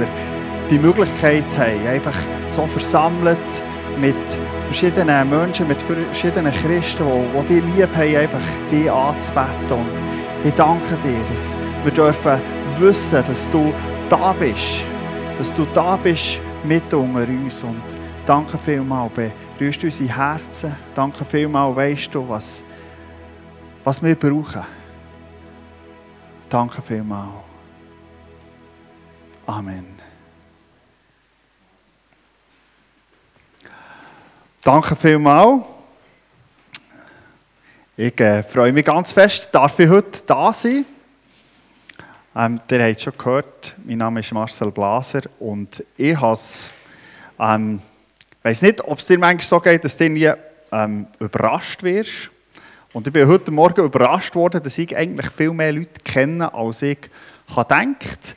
wir die Möglichkeit haben, einfach so versammelt mit verschiedenen Menschen, mit verschiedenen Christen, die, die dich lieb haben, einfach die anzubeten. Und ich danke dir, dass wir dürfen wissen, dass du da bist, dass du da bist mit unter uns. Und danke vielmals, berührst unsere Herzen. Danke vielmals, weißt du, was, was wir brauchen. Danke vielmals. Amen. Danke vielmals. Ich äh, freue mich ganz fest, darf ich heute da sein. Ähm, ihr habt schon gehört, mein Name ist Marcel Blaser und ich ähm, weiß nicht, ob es dir manchmal so geht, dass du irgendwie ähm, überrascht wirst. Und ich bin heute Morgen überrascht worden, dass ich eigentlich viel mehr Leute kenne, als ich gedacht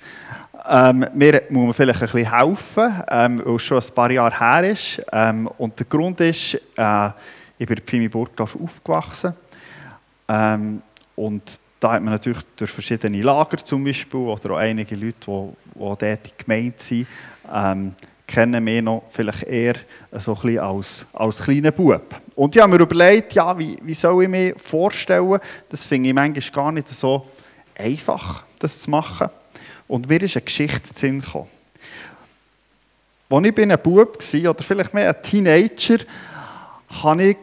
ähm, Mir muss man vielleicht ein bisschen helfen, ähm, weil es schon ein paar Jahre her ist. Ähm, und der Grund ist, äh, ich bin in Pfimi Burgdorf aufgewachsen. Ähm, und da hat man natürlich durch verschiedene Lager zum Beispiel oder auch einige Leute, die, die dort gemeint sind, ähm, kennen mich noch vielleicht eher so ein als, als kleiner Bub. Und ich habe mir überlegt, ja, wie, wie soll ich mir vorstellen, das finde ich manchmal gar nicht so einfach, das zu machen. Und mir ist eine Geschichte zu Sinn gekommen. Als ich ein Bub war, oder vielleicht mehr ein Teenager, habe ich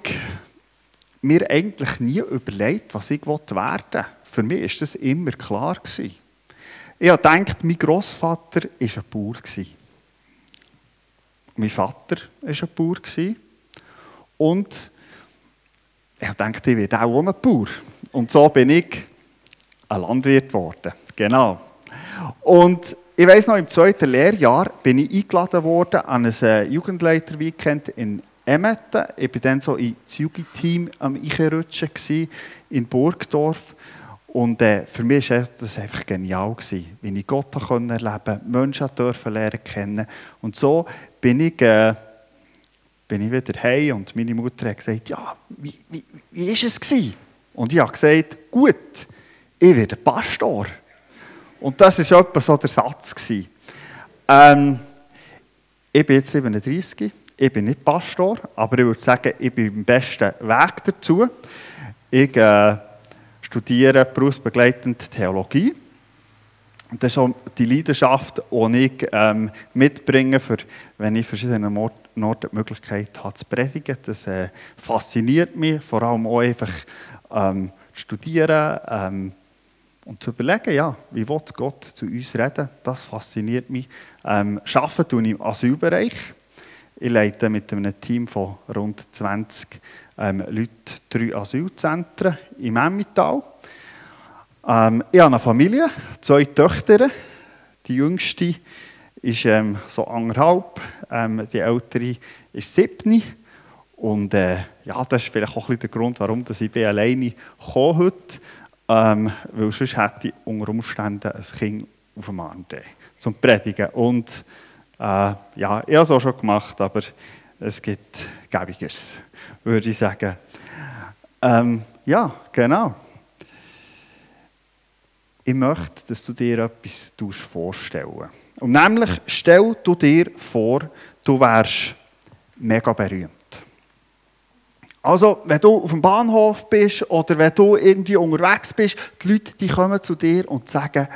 mir eigentlich nie überlegt, was ich werden wollte. Für mich war das immer klar. Ich habe gedacht, mein Großvater war ein Bauer. Mein Vater war ein Bauer. Und ich dachte, ich werde auch ein Bauer. Und so bin ich ein Landwirt geworden. Genau. Und ich weiß noch, im zweiten Lehrjahr bin ich eingeladen worden an ein äh, Jugendleiter-Weekend in Emmetten. Ich war dann so das Jugendteam am Eichenrutschen in Burgdorf. Und äh, für mich war das einfach genial, gewesen, wie ich Gott erleben konnte, Menschen dürfen lernen kennen. Und so bin ich, äh, bin ich wieder heim und meine Mutter hat gesagt, ja, wie, wie, wie es gewesen? Und ich habe gesagt, gut, ich werde Pastor. Und das war etwa so der Satz. Ähm, ich bin jetzt 37, ich bin nicht Pastor, aber ich würde sagen, ich bin im besten Weg dazu. Ich äh, studiere berufsbegleitend Theologie. Das ist auch die Leidenschaft, die ich ähm, mitbringe, für, wenn ich verschiedene Orten die Möglichkeit habe zu predigen. Das äh, fasziniert mich, vor allem auch einfach ähm, studieren, ähm, und zu überlegen, ja, wie will Gott zu uns reden, das fasziniert mich. Ähm, arbeiten tue ich im Asylbereich. Ich leite mit einem Team von rund 20 ähm, Leuten drei Asylzentren im Emmental. Ähm, ich habe eine Familie, zwei Töchter. Die jüngste ist ähm, so anderthalb, ähm, die ältere ist siebni. Und äh, ja, das ist vielleicht auch ein bisschen der Grund, warum ich alleine komme heute ähm, weil sonst hätte ich unter Umständen ein Kind auf dem Arm zum Predigen. Und äh, ja, ich habe es auch schon gemacht, aber es gibt Gäbiges, würde ich sagen. Ähm, ja, genau. Ich möchte, dass du dir etwas vorstellen Und nämlich, stell du dir vor, du wärst mega berühmt. Also, wenn du auf dem Bahnhof bist oder wenn du irgendwie unterwegs bist, die Leute die kommen zu dir und sagen,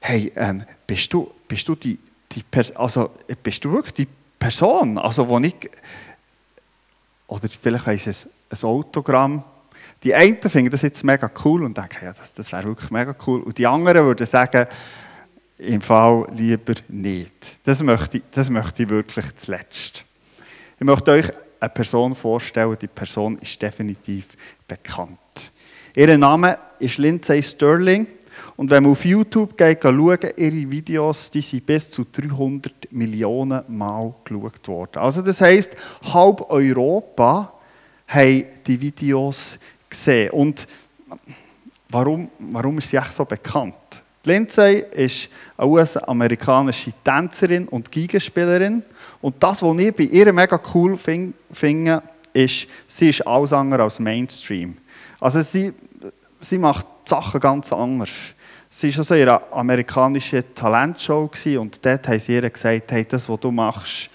hey, ähm, bist, du, bist, du die, die also, bist du wirklich die Person, also wo ich, oder vielleicht weiss es ein Autogramm, die einen finden das jetzt mega cool und denken, ja, das, das wäre wirklich mega cool. Und die anderen würden sagen, im Fall lieber nicht. Das möchte ich, das möchte ich wirklich zuletzt. Ich möchte euch eine Person vorstellen. Die Person ist definitiv bekannt. Ihr Name ist Lindsay Sterling. Und wenn man auf YouTube geht, schauen, ihre Videos, die sind bis zu 300 Millionen Mal geschaut worden. Also das heisst, halb Europa hat die Videos gesehen. Und warum, warum ist sie echt so bekannt? Lindsay ist eine US-amerikanische Tänzerin und Gigenspielerin. Und das, was ich bei ihr mega cool finde, ist, sie ist alles andere als Mainstream. Also sie, sie macht Sachen ganz anders. Sie war so in einer amerikanischen Talentshow und dort haben sie ihr gesagt, hey, das, was du machst,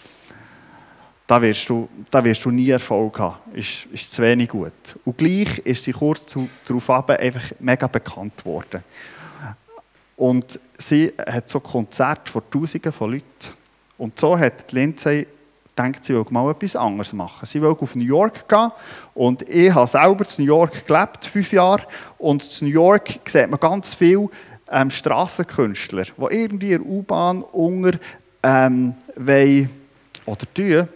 da wirst du, da wirst du nie Erfolg haben. Ist, ist zu wenig gut. Und gleich ist sie kurz darauf einfach mega bekannt geworden. Und sie hat so Konzerte vor Tausenden von Leuten. Und so hat Lindsay denkt, sie will mal etwas anderes machen. Sie will auf New York gehen und ich habe selber in New York gelebt, fünf Jahre. Und in New York sieht man ganz viele ähm, Strassenkünstler, die irgendwie in der U-Bahn unter ähm, wollen, oder tun,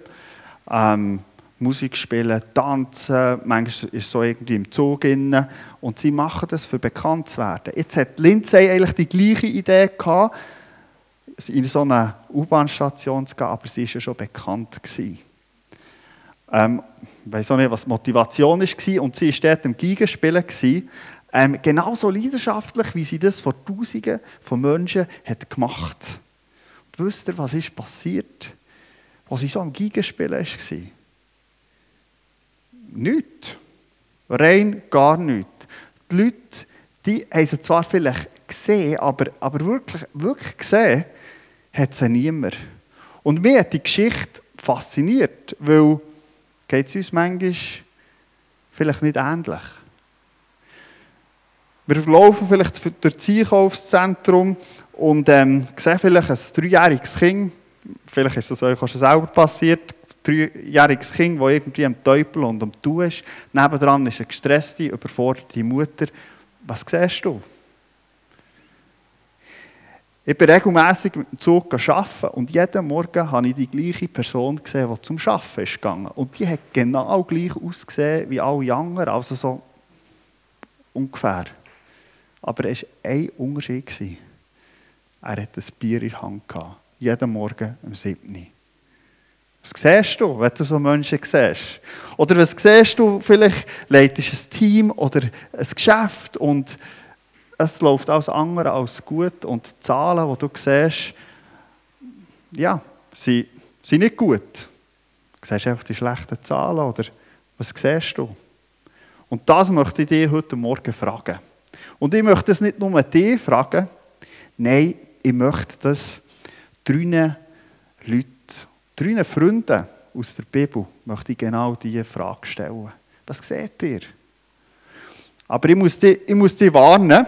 ähm, Musik spielen, tanzen, manchmal ist so irgendwie im Zug drin. Und sie machen das, für bekannt zu werden. Jetzt hat Lindsay eigentlich die gleiche Idee gehabt, in so eine U-Bahn-Station zu gehen, aber sie war ja schon bekannt. Ähm, ich weiß auch nicht, was die Motivation war. Und sie war dort im Gigenspielen. Ähm, genauso leidenschaftlich, wie sie das vor Tausenden von Menschen hat gemacht hat. wisst ihr, was ist passiert, als sie so am Gigenspielen war? Nichts. Rein gar nichts. Die Leute, die haben sie zwar vielleicht gesehen, aber, aber wirklich, wirklich gesehen, hat sie niemand. Und mir hat die Geschichte fasziniert, weil geht es uns manchmal vielleicht nicht ähnlich. Wir laufen vielleicht durch das Einkaufszentrum und ähm, sehen vielleicht ein dreijähriges Kind, vielleicht ist das euch auch schon selber passiert, ein dreijähriges Kind, das irgendwie am Teufel und am Tu ist. Nebendran ist eine gestresste, überforderte Mutter. Was siehst du? Ich bin regelmässig mit dem Zug arbeiten und jeden Morgen habe ich die gleiche Person gesehen, die zum Arbeiten ist gegangen. Und die hat genau gleich ausgesehen wie alle anderen, also so ungefähr. Aber es war ein Unterschied. Er hatte ein Bier in der Hand. Gehabt, jeden Morgen um 7 Was siehst du, wenn du so Menschen siehst? Oder was siehst du? Vielleicht leitest du ein Team oder ein Geschäft und es läuft alles andere als gut und die Zahlen, die du siehst, ja, sind, sind nicht gut. Du siehst einfach die schlechten Zahlen oder was siehst du? Und das möchte ich dich heute Morgen fragen. Und ich möchte das nicht nur dich fragen, nein, ich möchte das drei Leuten, drei Freunden aus der Bibel, möchte ich genau diese Frage stellen. Was seht ihr? Aber ich muss dich, ich muss dich warnen,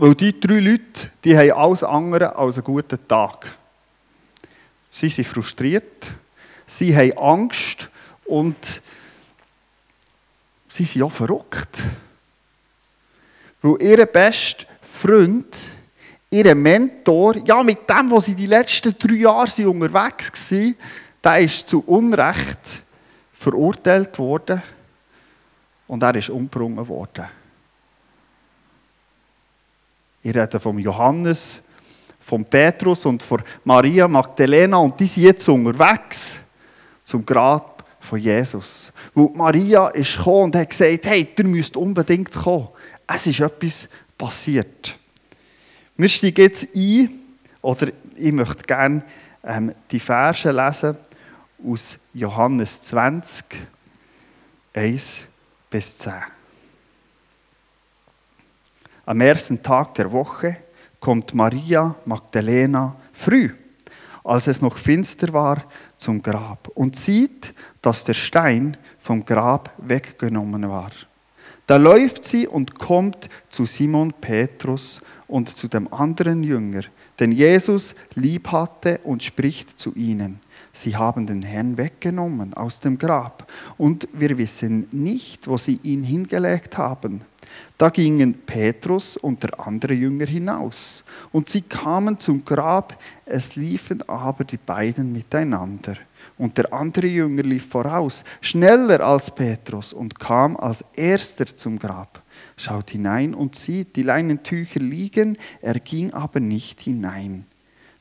weil die drei Leute, die haben alles andere als einen guten Tag. Sie sind frustriert, sie haben Angst und sie sind auch verrückt. Weil ihr bester Freund, ihr Mentor, ja, mit dem, wo sie die letzten drei Jahre unterwegs waren, der ist zu Unrecht verurteilt worden und er ist umgebracht worden. Ich rede vom Johannes, von Petrus und von Maria Magdalena und die sind jetzt unterwegs zum Grab von Jesus. Weil Maria ist gekommen und hat gesagt, hey, ihr müsst unbedingt kommen. Es ist etwas passiert. Wir steigen jetzt ein, oder ich möchte gerne ähm, die Verse lesen aus Johannes 20, 1 bis 10. Am ersten Tag der Woche kommt Maria Magdalena früh, als es noch finster war, zum Grab und sieht, dass der Stein vom Grab weggenommen war. Da läuft sie und kommt zu Simon Petrus und zu dem anderen Jünger, den Jesus lieb hatte und spricht zu ihnen. Sie haben den Herrn weggenommen aus dem Grab und wir wissen nicht, wo sie ihn hingelegt haben. Da gingen Petrus und der andere Jünger hinaus, und sie kamen zum Grab, es liefen aber die beiden miteinander. Und der andere Jünger lief voraus, schneller als Petrus, und kam als erster zum Grab, schaut hinein und sieht die Leinentücher liegen, er ging aber nicht hinein.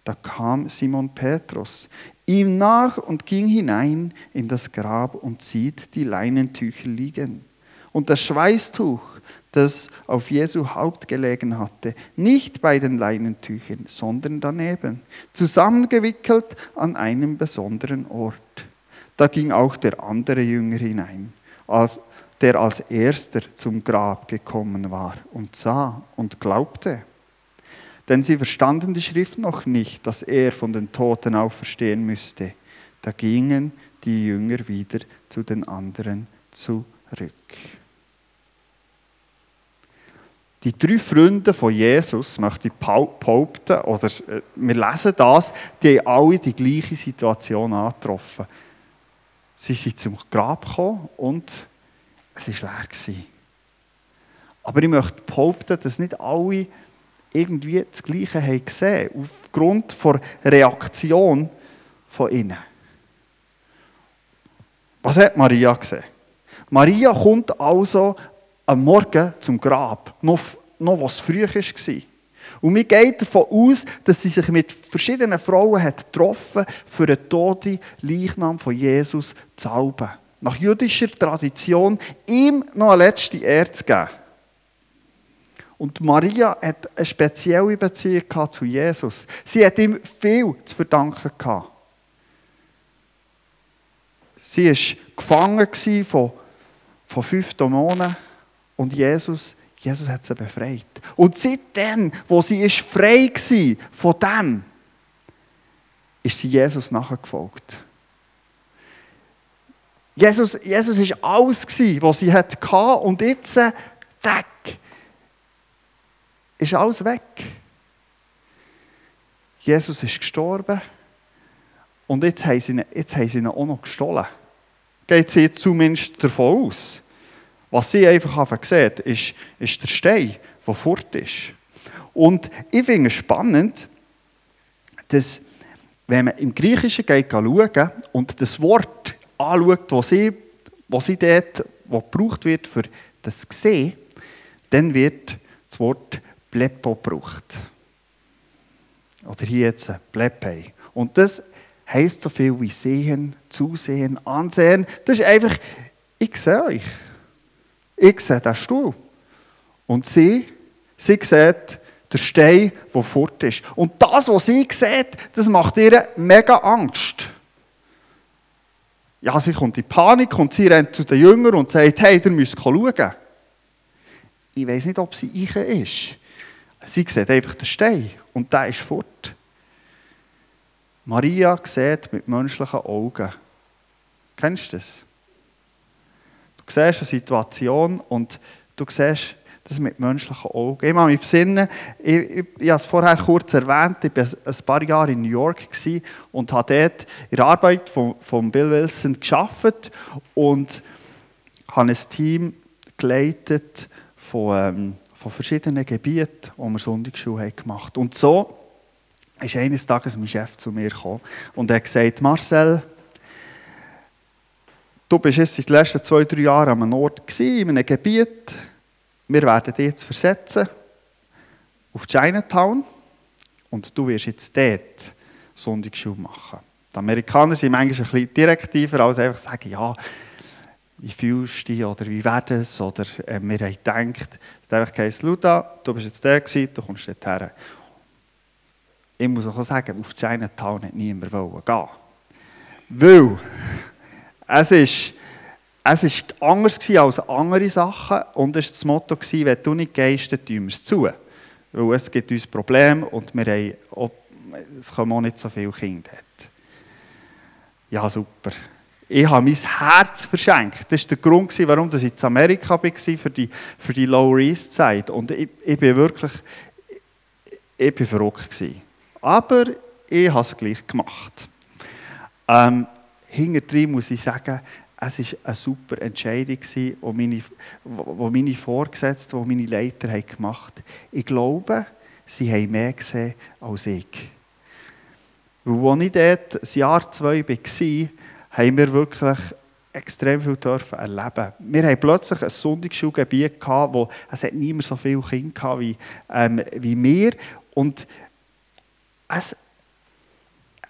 Da kam Simon Petrus ihm nach und ging hinein in das Grab und sieht die Leinentücher liegen. Und das Schweißtuch, das auf Jesu Haupt gelegen hatte, nicht bei den Leinentüchern, sondern daneben, zusammengewickelt an einem besonderen Ort. Da ging auch der andere Jünger hinein, der als erster zum Grab gekommen war und sah und glaubte. denn sie verstanden die Schrift noch nicht, dass er von den Toten auferstehen müsste. Da gingen die Jünger wieder zu den anderen zurück. Die drei Freunde von Jesus, möchte ich behaupten, oder äh, wir lesen das, die haben alle die gleiche Situation angetroffen. Sie sind zum Grab gekommen und es war leer. Aber ich möchte behaupten, dass nicht alle irgendwie das Gleiche haben gesehen aufgrund der Reaktion von ihnen. Was hat Maria gesehen? Maria kommt also am Morgen zum Grab, noch, noch was früh war. Und mir geht davon aus, dass sie sich mit verschiedenen Frauen hat getroffen für den toten Leichnam von Jesus zu salben. Nach jüdischer Tradition ihm noch eine letzte Ehre zu geben. Und Maria hat eine spezielle Beziehung zu Jesus. Sie hat ihm viel zu verdanken gehabt. Sie war gefangen von, von fünf Dämonen und Jesus, Jesus hat sie befreit. Und seitdem, wo sie ist frei war von dem, ist sie Jesus nachgefolgt. Jesus, Jesus war alles, was sie hatte und jetzt, tack, ist alles weg. Jesus ist gestorben und jetzt haben sie ihn, jetzt haben sie ihn auch noch gestohlen. Geht sie zumindest davon aus. Was sie einfach sehen, ist, ist der Stein, der fort ist. Und ich finde es spannend, dass, wenn man im Griechischen geht schauen und das Wort anschaut, das sie, was sie dort, was gebraucht wird für das Sehen, dann wird das Wort Blepo gebraucht. Oder hier jetzt Blepei. Und das heisst so viel wie sehen, zusehen, ansehen. Das ist einfach, ich sehe euch. Ich sehe den Stuhl. Und sie, sie sieht den Stein, der fort ist. Und das, was sie sieht, das macht ihr mega Angst. Ja, sie kommt in Panik und sie rennt zu den Jüngern und sagt, hey, ihr müsst schauen. Ich weiß nicht, ob sie ich ist. Sie sieht einfach den Stein und der ist fort. Maria sieht mit menschlichen Augen. Kennst du das? Du siehst eine Situation und du siehst das mit menschlichen Augen. Ich habe mich besinnen, ich, ich, ich habe es vorher kurz erwähnt, ich war ein paar Jahre in New York und habe dort in der Arbeit von, von Bill Wilson gearbeitet und habe ein Team geleitet von ähm, von verschiedenen Gebieten, wo wir Sonntagsschule gemacht haben. Und so ist eines Tages mein Chef zu mir gekommen und er hat gesagt, Marcel, du bist jetzt in den letzten zwei, drei Jahren an einem Ort gewesen, in einem Gebiet, wir werden dich jetzt versetzen auf Chinatown und du wirst jetzt dort Sonntagsschule machen. Die Amerikaner sind manchmal ein direktiver, als einfach sagen, ja, wie fühlst du dich oder wie wäre es? Oder äh, wir haben gedacht, es einfach geheißen, Luda, du bist jetzt der gewesen, du kommst dort her. Ich muss auch sagen, auf Chinatown hat niemand gehen Weil es ist, es ist anders als andere Sachen und es war das Motto, wenn du nicht gehst, dann tun wir es zu. Weil es gibt uns Probleme und wir haben auch, es kommen auch nicht so viele Kinder dort. Ja, super. Ich habe mein Herz verschenkt. Das war der Grund, warum ich in Amerika war, für die, für die Lower East Side. Und ich, ich bin wirklich ich bin verrückt. Aber ich habe es gleich gemacht. Ähm, hinterdrein muss ich sagen, es war eine super Entscheidung, die meine, meine Vorgesetzten, die meine Leiter haben gemacht haben. Ich glaube, sie haben mehr gesehen als ich. Weil als ich dort ein Jahr, zwei war, haben wir wirklich extrem viel dürfen erleben. Wir haben plötzlich ein Sonntagsschulgebiet wo es hat niemand so viele Kinder gehabt wie, ähm, wie wir. Und es,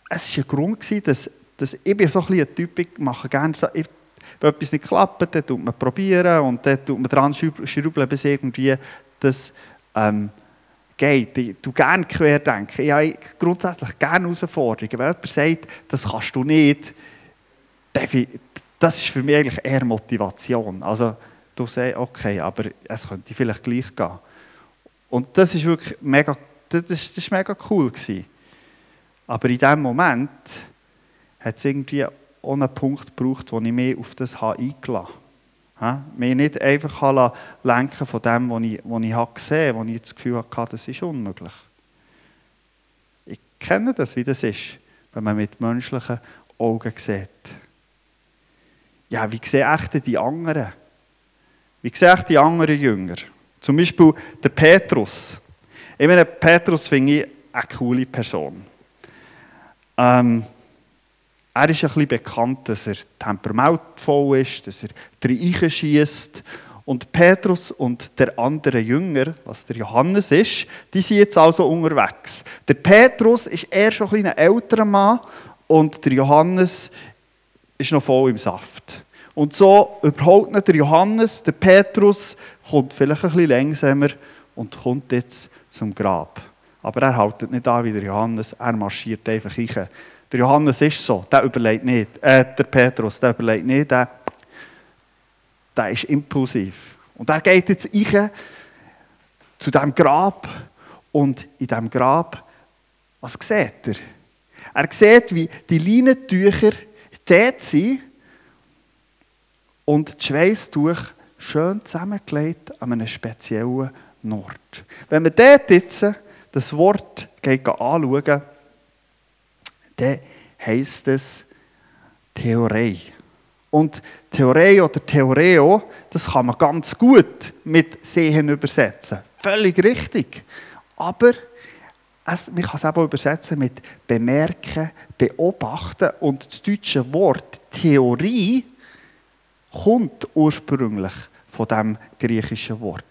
es war ein Grund, dass, dass ich bin so ein, ein Typ, ich mache gerne so, ich, wenn etwas nicht klappt, dann tut man probieren und dann tut man dran schrauben, bis irgendwie das ähm, geht. Ich tue gerne querdenken. Ich habe grundsätzlich gerne Herausforderungen. Wenn jemand sagt, das kannst du nicht, das ist für mich eigentlich eher Motivation. Also du sagst, okay, aber es könnte vielleicht gleich gehen. Und das ist wirklich mega das, das, war mega cool. Gewesen. Aber in diesem Moment hat es irgendwie auch einen Punkt gebraucht, wo ich mich auf das eingeladen habe. Mich nicht einfach lenken von dem, was ich, was ich gesehen habe, wo ich das Gefühl hatte, das ist unmöglich. Ich kenne das, wie das ist, wenn man mit menschlichen Augen sieht. Ja, wie sehen echt die anderen? Wie sehen echt die anderen Jünger? Zum Beispiel der Petrus. Ich meine, Petrus finde ich eine coole Person. Ähm, er ist ein bisschen bekannt, dass er temperamentvoll ist, dass er drei schießt. Und Petrus und der andere Jünger, was der Johannes ist, die sind jetzt also unterwegs. Der Petrus ist eher schon ein, älterer Mann und der Johannes ist noch voll im Saft. Und so überholt nicht der Johannes, der Petrus kommt vielleicht ein bisschen langsamer und kommt jetzt zum Grab. Aber er haltet nicht an wie der Johannes, er marschiert einfach rein. Der Johannes ist so, der überlegt nicht. Äh, der Petrus, der überlegt nicht, der, der ist impulsiv. Und er geht jetzt rein zu diesem Grab und in diesem Grab, was sieht er? Er sieht, wie die Leinentücher dort sind und das Schweißtuch schön zusammengelegt an einem speziellen Ort. Wenn man dort jetzt das Wort anschauen, dann heisst es Theorei. Und Theorei oder Theoreo, das kann man ganz gut mit Sehen übersetzen. Völlig richtig. Aber es, man kann es auch übersetzen mit bemerken, beobachten. Und das deutsche Wort Theorie kommt ursprünglich von dem griechischen Wort.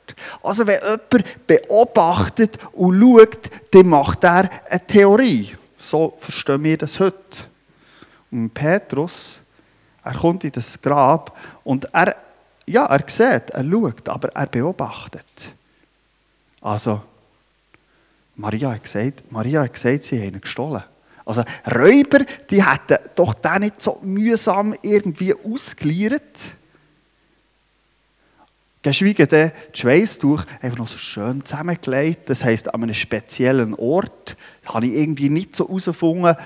Also wenn jemand beobachtet und schaut, dann macht er eine Theorie. So verstehen wir das heute. Und Petrus, er kommt in das Grab und er, ja, er sieht, er schaut, aber er beobachtet. Also, Maria hat gesagt, Maria hat gesagt sie haben ihn gestohlen. Also Räuber, die hätten doch den nicht so mühsam irgendwie ausgeliert. Geschweige denn das Schweißtuch einfach noch so schön zusammengelegt. Das heisst, an einem speziellen Ort. Da habe ich irgendwie nicht so herausgefunden,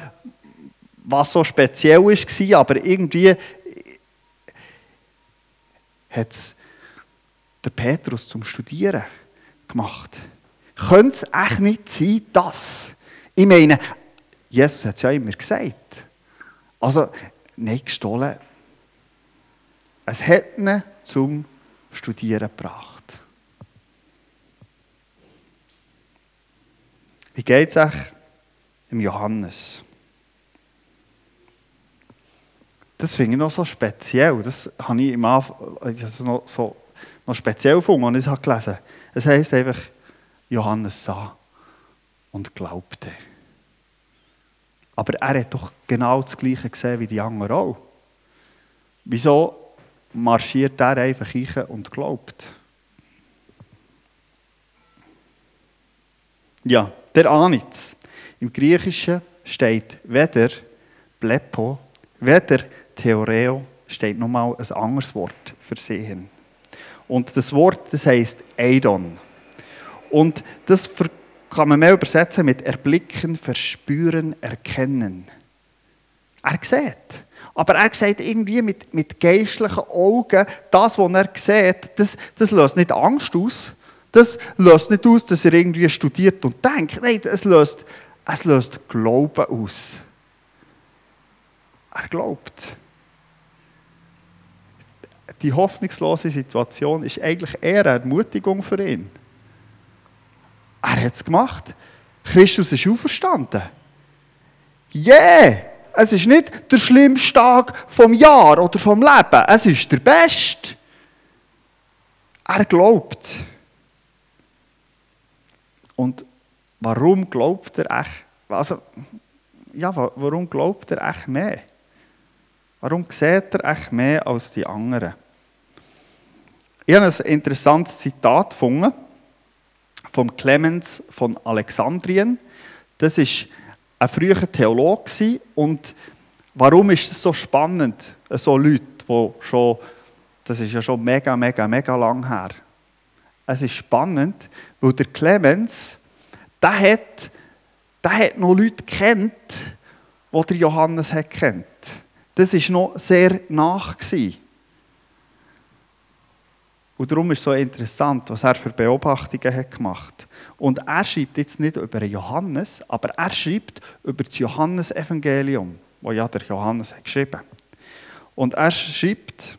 was so speziell war, aber irgendwie hat es der Petrus zum Studieren gemacht. Könnte es echt nicht sein, dass? Ich meine, Jesus hat es ja immer gesagt. Also, nicht gestohlen. Es hat ihn zum Studieren gebracht. Wie geht es euch im Johannes? Das finde ich noch so speziell. Das habe ich im Anfang noch, so, noch speziell gefunden, als ich es gelesen habe. Es heisst einfach, Johannes sah und glaubte. Aber er hat doch genau das Gleiche gesehen wie die anderen auch. Wieso marschiert er einfach rein und glaubt. Ja, der Anitz. Im Griechischen steht weder Blepo, weder Theoreo, steht nochmal ein anderes Wort für sehen. Und das Wort, das heißt Eidon. Und das kann man mehr übersetzen mit erblicken, verspüren, erkennen. Er sieht. Aber er sagt irgendwie mit, mit geistlichen Augen, das, was er sieht, das, das löst nicht Angst aus. Das löst nicht aus, dass er irgendwie studiert und denkt. Nein, es löst, es löst Glauben aus. Er glaubt. Die hoffnungslose Situation ist eigentlich eher eine Ermutigung für ihn. Er hat es gemacht. Christus ist auferstanden. Yeah! Es ist nicht der schlimmste Tag vom Jahr oder vom Leben. Es ist der beste. Er glaubt. Und warum glaubt er echt? Also, ja, warum glaubt er echt mehr? Warum sieht er echt mehr als die anderen? Ich habe ein interessantes Zitat gefunden vom Clemens von Alexandrien. Das ist ein früher Theologe und warum ist es so spannend, so Leute, die schon, das ist ja schon mega, mega, mega lang her. Es ist spannend, weil der Clemens, der hat, der hat noch Leute kennt, die der Johannes hat kennt. Das war noch sehr nach. Gewesen. Und darum ist es so interessant, was er für Beobachtungen hat gemacht Und er schreibt jetzt nicht über Johannes, aber er schreibt über das Johannesevangelium, wo ja der Johannes hat geschrieben. Und er schreibt,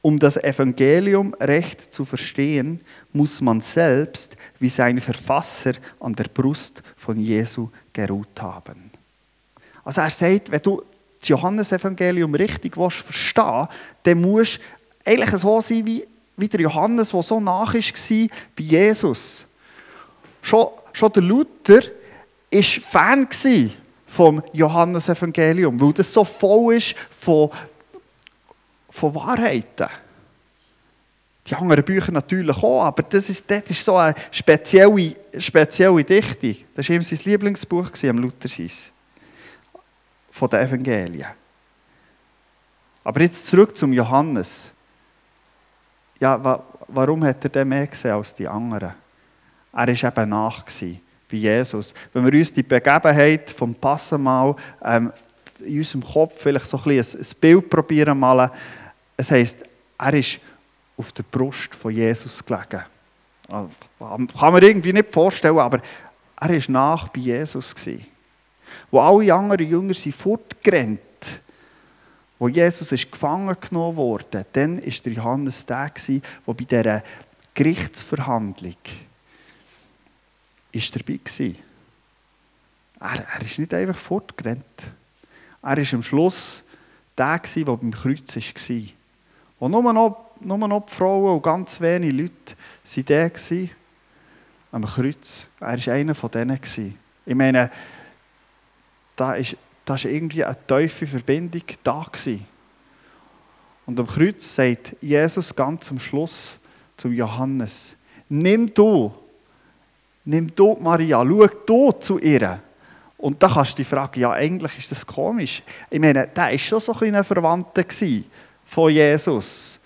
um das Evangelium recht zu verstehen, muss man selbst wie sein Verfasser an der Brust von Jesu geruht haben. Also er sagt, wenn du das Johannesevangelium richtig verstehen willst, dann musst du eigentlich so sein wie wie der Johannes, der so nach war bei Jesus. Schon, schon der Luther war Fan vom Johannesevangelium, weil das so voll ist von, von Wahrheiten. Die anderen Bücher natürlich auch, aber das ist, das ist so eine spezielle, spezielle Dichte. Das war ihm sein Lieblingsbuch, am Luther sein, von den Evangelien. Aber jetzt zurück zum Johannes ja, wa warum hat er denn mehr gesehen als die anderen? Er war eben nach bei Jesus. Wenn wir uns die Begebenheit vom Passenmal ähm, in unserem Kopf vielleicht so ein, ein Bild probieren malen, es heisst, er ist auf der Brust von Jesus gelegen. Also, kann man irgendwie nicht vorstellen, aber er war nach bei Jesus. Wo alle anderen Jünger sind fortgerannt wo Jesus ist gefangen genommen wurde, dann war der Johannes der, der bei dieser Gerichtsverhandlung ist dabei war. Er, er ist nicht einfach fortgerannt. Er war am Schluss der, der beim Kreuz war. Wo nur noch, nur noch die Frauen und ganz wenige Leute waren der am Kreuz. Er war einer von denen. Ich meine, da ist da war irgendwie eine tiefe Verbindung da. Und am Kreuz sagt Jesus ganz am Schluss zu Johannes, nimm du, nimm du Maria, schau du zu ihr. Und da kannst du dich fragen, ja eigentlich ist das komisch. Ich meine, der war schon so ein Verwandter von Jesus.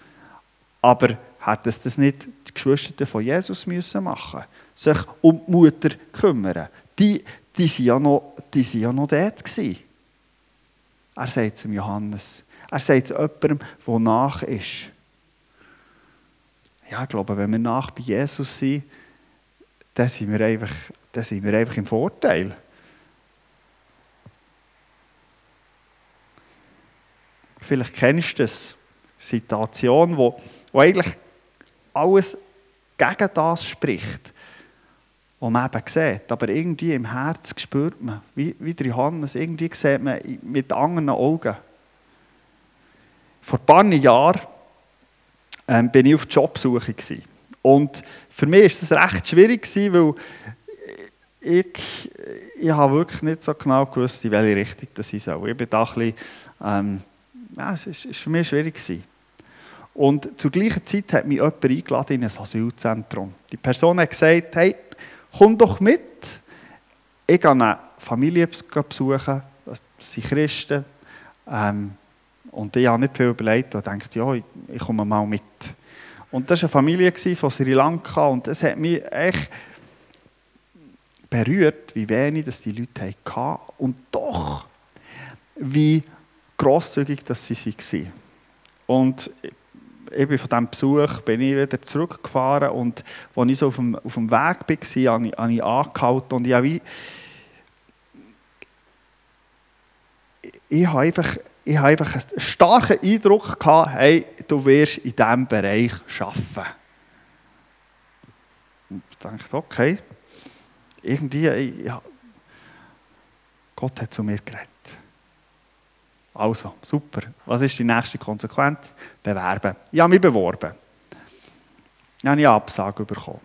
Aber hätte es das nicht die Geschwister von Jesus müssen machen Sich um die Mutter kümmern. Die, die waren ja noch, die sind ja noch dort. Er sagt es dem Johannes. Er sagt es jemandem, der nach ist. Ja, ich glaube, wenn wir nach bei Jesus sind, dann sind wir einfach, dann sind wir einfach im Vorteil. Vielleicht kennst du das. Situation, wo, wo eigentlich alles gegen das spricht die man eben sieht. Aber irgendwie im Herz spürt man, wie, wie der Johannes, irgendwie sieht man mit anderen Augen. Vor ein paar Jahren ähm, ich auf Jobsuche. Gewesen. Und für mich war es recht schwierig, gewesen, weil ich, ich wirklich nicht so genau gewusst, in welche Richtung das ich soll. Ich bin da ein bisschen, ähm, ja, es war für mich schwierig. Gewesen. Und zur gleichen Zeit hat mich jemand eingeladen in ein Asylzentrum. Die Person hat gesagt, hey, komm doch mit. Ich gehe eine Familie besuchen, das sind Christen. Ähm, und ich habe nicht viel überlegt und dachte, ja, ich, ich komme mal mit. Und das war eine Familie von Sri Lanka und es hat mich echt berührt, wie wenig das die Leute hatten und doch, wie grosszügig dass sie waren. Und eben von diesem Besuch bin ich wieder zurückgefahren und als ich so auf dem, auf dem Weg war, habe ich, habe ich angehalten und ich habe, ich habe einfach, ich habe einfach einen starken Eindruck gehabt, hey, du wirst in diesem Bereich arbeiten. Und ich dachte, okay, irgendwie, ja, Gott hat zu mir geredet. Also, super. Was ist die nächste Konsequenz? Bewerben. Ich habe mich beworben. Dann habe ich eine Absage bekommen.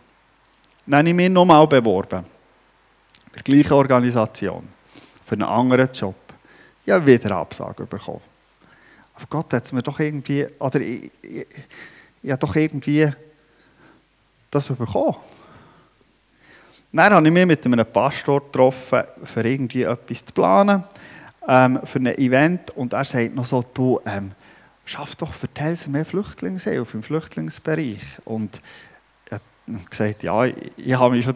Dann habe ich mich nochmal beworben. Bei der gleichen Organisation. Für einen anderen Job. Ich habe wieder eine Absage bekommen. Aber Gott hat es mir doch irgendwie, oder ich, ich, ich habe doch irgendwie das bekommen. Dann habe ich mich mit einem Pastor getroffen, für irgendwie etwas zu planen ähm, für ein Event und er sagt noch so, du, ähm, schaff doch für Telsen mehr Flüchtlingshilfe im Flüchtlingsbereich. Und ja, Und gesagt, ja, ich, ich habe mich schon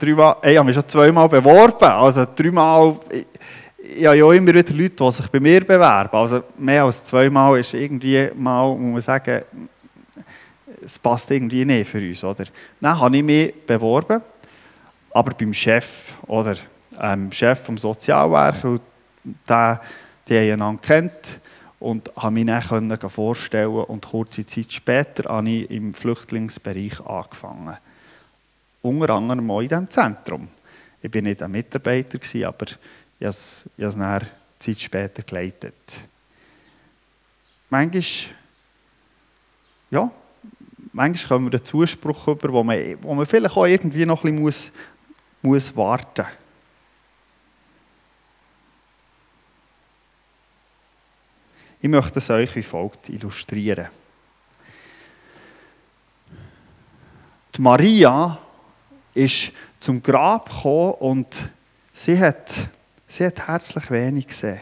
habe mich schon zweimal beworben. Also dreimal, ich, ich habe ja immer wieder Leute, die sich bei mir bewerben. Also mehr als zweimal ist irgendwie mal, muss man sagen, es passt irgendwie nicht für uns, oder? Dann habe ich mich beworben, aber beim Chef, oder? Ähm, Chef vom Sozialwerk, der, die haben einander kennt und habe mich dann vorstellen und kurze Zeit später habe ich im Flüchtlingsbereich angefangen. Unter anderem auch in diesem Zentrum. Ich war nicht ein Mitarbeiter, aber ich habe es, ich habe es dann Zeit später geleitet. Manchmal, ja, manchmal kommen wir einen Zuspruch über, wo man, wo man vielleicht auch irgendwie noch ein bisschen muss, muss warten muss. Ich möchte es euch wie folgt illustrieren. Die Maria ist zum Grab gekommen und sie hat, sie hat herzlich wenig gesehen.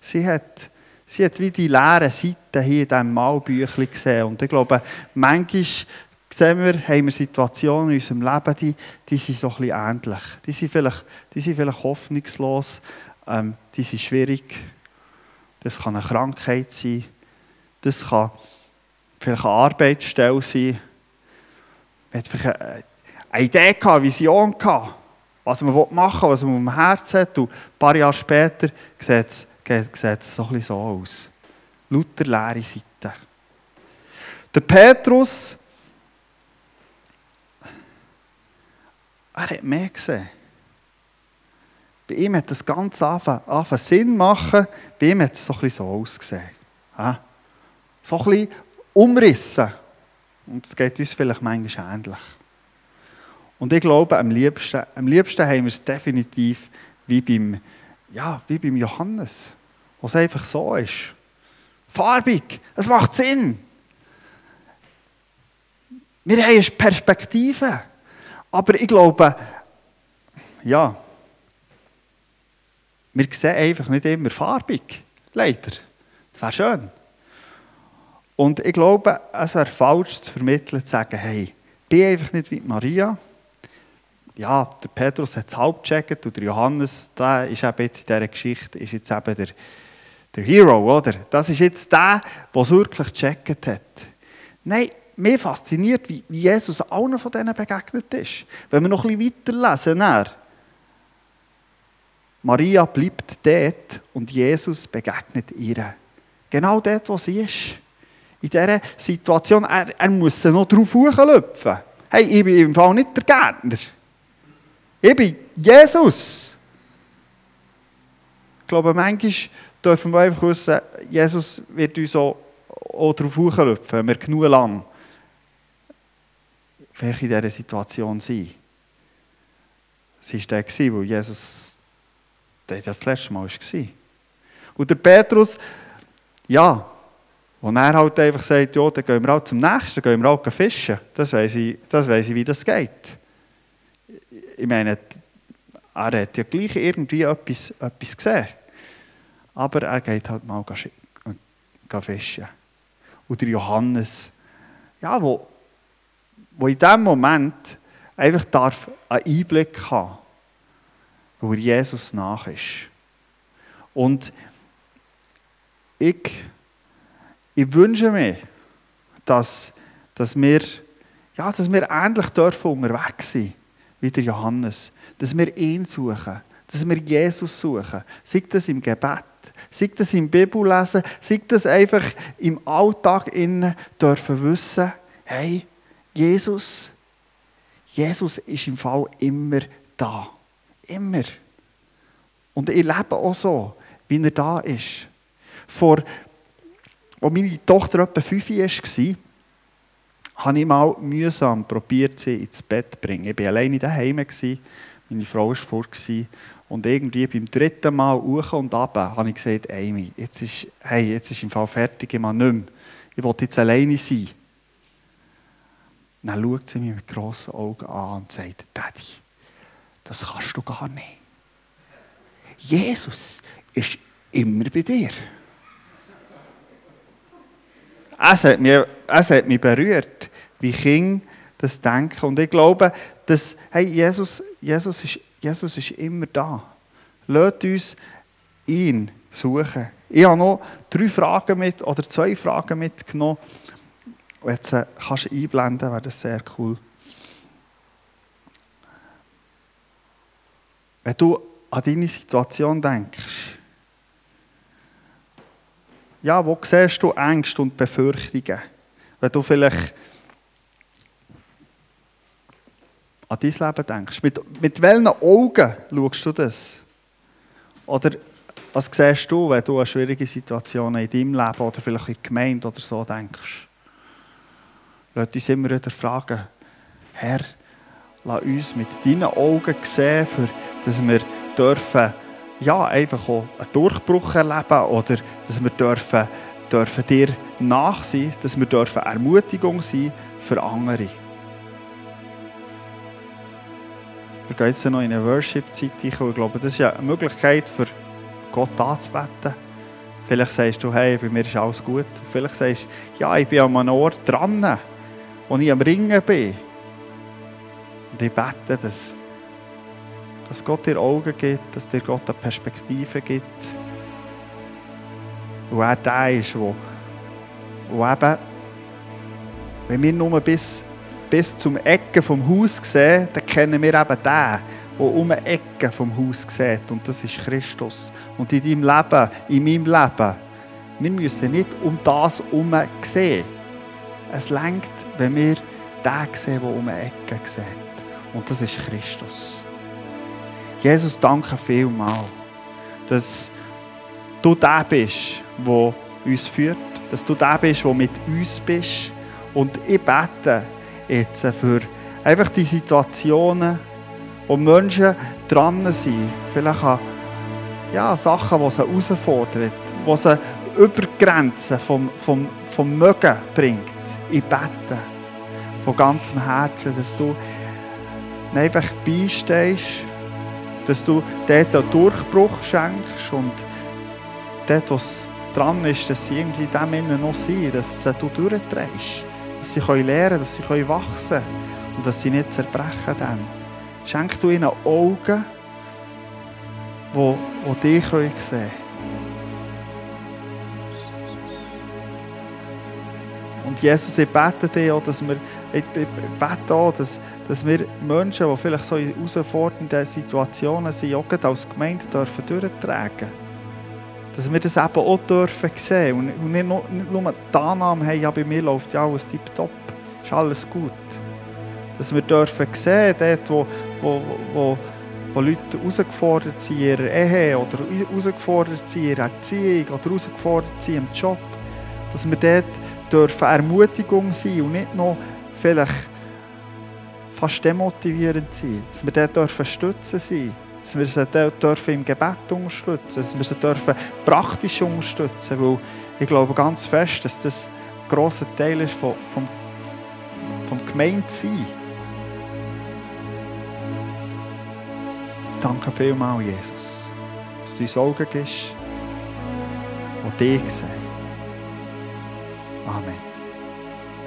Sie hat, sie hat wie die leeren Seiten hier in diesem Malbüchlein gesehen. Und ich glaube, manchmal sehen wir, haben wir Situationen in unserem Leben, die, die sind so ein ähnlich. Die sind vielleicht, die sind vielleicht hoffnungslos, ähm, die sind schwierig. Das kann eine Krankheit sein. Das kann vielleicht eine Arbeitsstelle sein. Man hat vielleicht eine Idee gehabt, eine Vision gehabt, was man machen will, was man am Herzen hat. Und ein paar Jahre später sieht es, sieht es so, ein so aus. Lauter leere Seiten. Der Petrus, er hat mehr gesehen. Bei ihm hat das Ganze angefangen, Sinn machen. Bei ihm hat es so ein so ausgesehen. So ein umrissen. Und es geht uns vielleicht manchmal ähnlich. Und ich glaube, am liebsten, am liebsten haben wir es definitiv wie beim, ja, wie beim Johannes, wo es einfach so ist. Farbig, es macht Sinn. Wir haben eine Perspektive. Aber ich glaube, ja, wir sehen einfach nicht immer farbig. Leider. Das wäre schön. Und ich glaube, es wäre falsch zu vermitteln, zu sagen, hey, bin einfach nicht wie Maria. Ja, der Petrus hat es halb gecheckt und der Johannes, der ist eben jetzt in dieser Geschichte, ist jetzt eben der, der Hero, oder? Das ist jetzt der, der es wirklich gecheckt hat. Nein, mir fasziniert, wie Jesus allen von denen begegnet ist. Wenn wir noch ein bisschen weiterlesen, dann, Maria bleibt dort und Jesus begegnet ihr. Genau dort, wo sie ist. In dieser Situation, er, er muss sie noch drauf hochlöpfen. Hey, ich bin im Fall nicht der Gärtner. Ich bin Jesus. Ich glaube, manchmal dürfen wir einfach wissen, Jesus wird uns auch, auch darauf hochlöpfen, wenn wir genug lang vielleicht in dieser Situation sind. Sie war der, wo Jesus das letzte Mal war. Und der Petrus, ja, und er halt einfach sagt, ja, dann gehen wir auch zum nächsten, gehen wir auch fischen. Das weiss ich, das weiss ich wie das geht. Ich meine, er hat ja gleich irgendwie etwas, etwas gesehen. Aber er geht halt mal fischen. Und der Johannes, ja, wo, wo in dem Moment einfach darf einen Einblick haben wo Jesus nach ist. Und ich, ich wünsche mir, dass, dass, wir, ja, dass wir ähnlich dürfen unterwegs sein wie der Johannes. Dass wir ihn suchen, dass wir Jesus suchen. Sei das im Gebet, sei das im Bibellesen, sei das einfach im Alltag innen dürfen wissen, hey, Jesus, Jesus ist im Fall immer da. Immer. Und ich lebe auch so, wie er da ist. Vor, als meine Tochter etwa fünf war, habe ich mal mühsam probiert, sie ins Bett zu bringen. Ich war alleine daheim, meine Frau war vor. Und irgendwie beim dritten Mal hoch und ab habe ich gesagt, Amy, jetzt ist, hey, jetzt ist im Fall fertig, ich nicht mehr. Ich will jetzt alleine sein. Dann schaut sie mich mit grossen Augen an und sagt, Daddy, das kannst du gar nicht. Jesus ist immer bei dir. Es hat mich, es hat mich berührt, wie Kinder das denken. Und ich glaube, dass hey, Jesus, Jesus, ist, Jesus ist immer da. Lasst uns ihn suchen. Ich habe noch drei Fragen mit, oder zwei Fragen mitgenommen. Jetzt äh, kannst du einblenden, wäre das sehr cool. Wenn du an deine Situation denkst, ja, wo siehst du Ängste und Befürchtungen? Wenn du vielleicht an dein Leben denkst, mit, mit welchen Augen schaust du das? Oder was siehst du, wenn du an schwierige Situationen in deinem Leben oder vielleicht in der Gemeinde oder so denkst? Lass uns immer wieder fragen, Herr, lass uns mit deinen Augen sehen, für, dass wir dürfen, ja, einfach auch einen Durchbruch erleben oder dass wir dürfen, dürfen dir nachsehen, dass wir dürfen Ermutigung sein für andere. Wir gehen jetzt noch in eine Worship-Zeit Ich glaube, das ist ja eine Möglichkeit für Gott anzubeten. Vielleicht sagst du, hey, bei mir ist alles gut. Vielleicht sagst du, ja, ich bin an einem Ort dran, wo ich am Ringen bin. Und ich bete, dass, dass Gott dir Augen gibt, dass dir Gott eine Perspektive gibt. Und er der ist, wo, wo eben, wenn wir nur bis, bis zum Ecken vom Haus sehen, dann kennen wir eben den, der um eine Ecke vom Haus sieht. Und das ist Christus. Und in deinem Leben, in meinem Leben, wir müssen nicht um das herum sehen. Es lenkt, wenn wir den sehen, der um eine Ecke sieht. Und das ist Christus. Jesus, danke vielmals, dass du der bist, der uns führt, dass du der bist, der mit uns bist. Und ich bete jetzt für einfach die Situationen, wo Menschen dran sind, vielleicht an ja, Sachen, die sie herausfordern, die sie über die Grenzen vom, vom, vom Mögen bringt, in Betten, von ganzem Herzen, dass du einfach beistehst, dass du dort einen Durchbruch schenkst und dort, was dran ist, dass sie irgendwie dem Innen noch sind, dass sie du durchdrehst, dass sie lernen können, dass sie wachsen können und dass sie nicht zerbrechen dann. Schenk du ihnen Augen, die, die dich sehen können. Und Jesus, ich bete dir auch, dass wir, ich bete auch, dass, dass wir Menschen, die vielleicht so in herausfordernden Situationen sind, auch als Gemeinde dürfen durchtragen Dass wir das eben auch dürfen sehen und, und nicht, nur, nicht nur die Annahme haben, ja, bei mir läuft ja alles tiptop, ist alles gut. Dass wir dürfen sehen, dort, wo, wo, wo, wo Leute herausgefordert sind in ihrer Ehe oder herausgefordert sind in ihrer Erziehung oder herausgefordert sind im Job, dass wir dort dürfen Ermutigung sein und nicht noch vielleicht fast demotivierend sein, dass wir dort dürfen stützen sein, dass wir sie dort dürfen im Gebet unterstützen, dass wir sie dürfen praktisch unterstützen, weil ich glaube ganz fest, dass das ein grosser Teil ist vom, vom, vom Gemeindesein. Danke vielmals, Jesus, dass du uns Augen gibst, die dich sehen. Amen.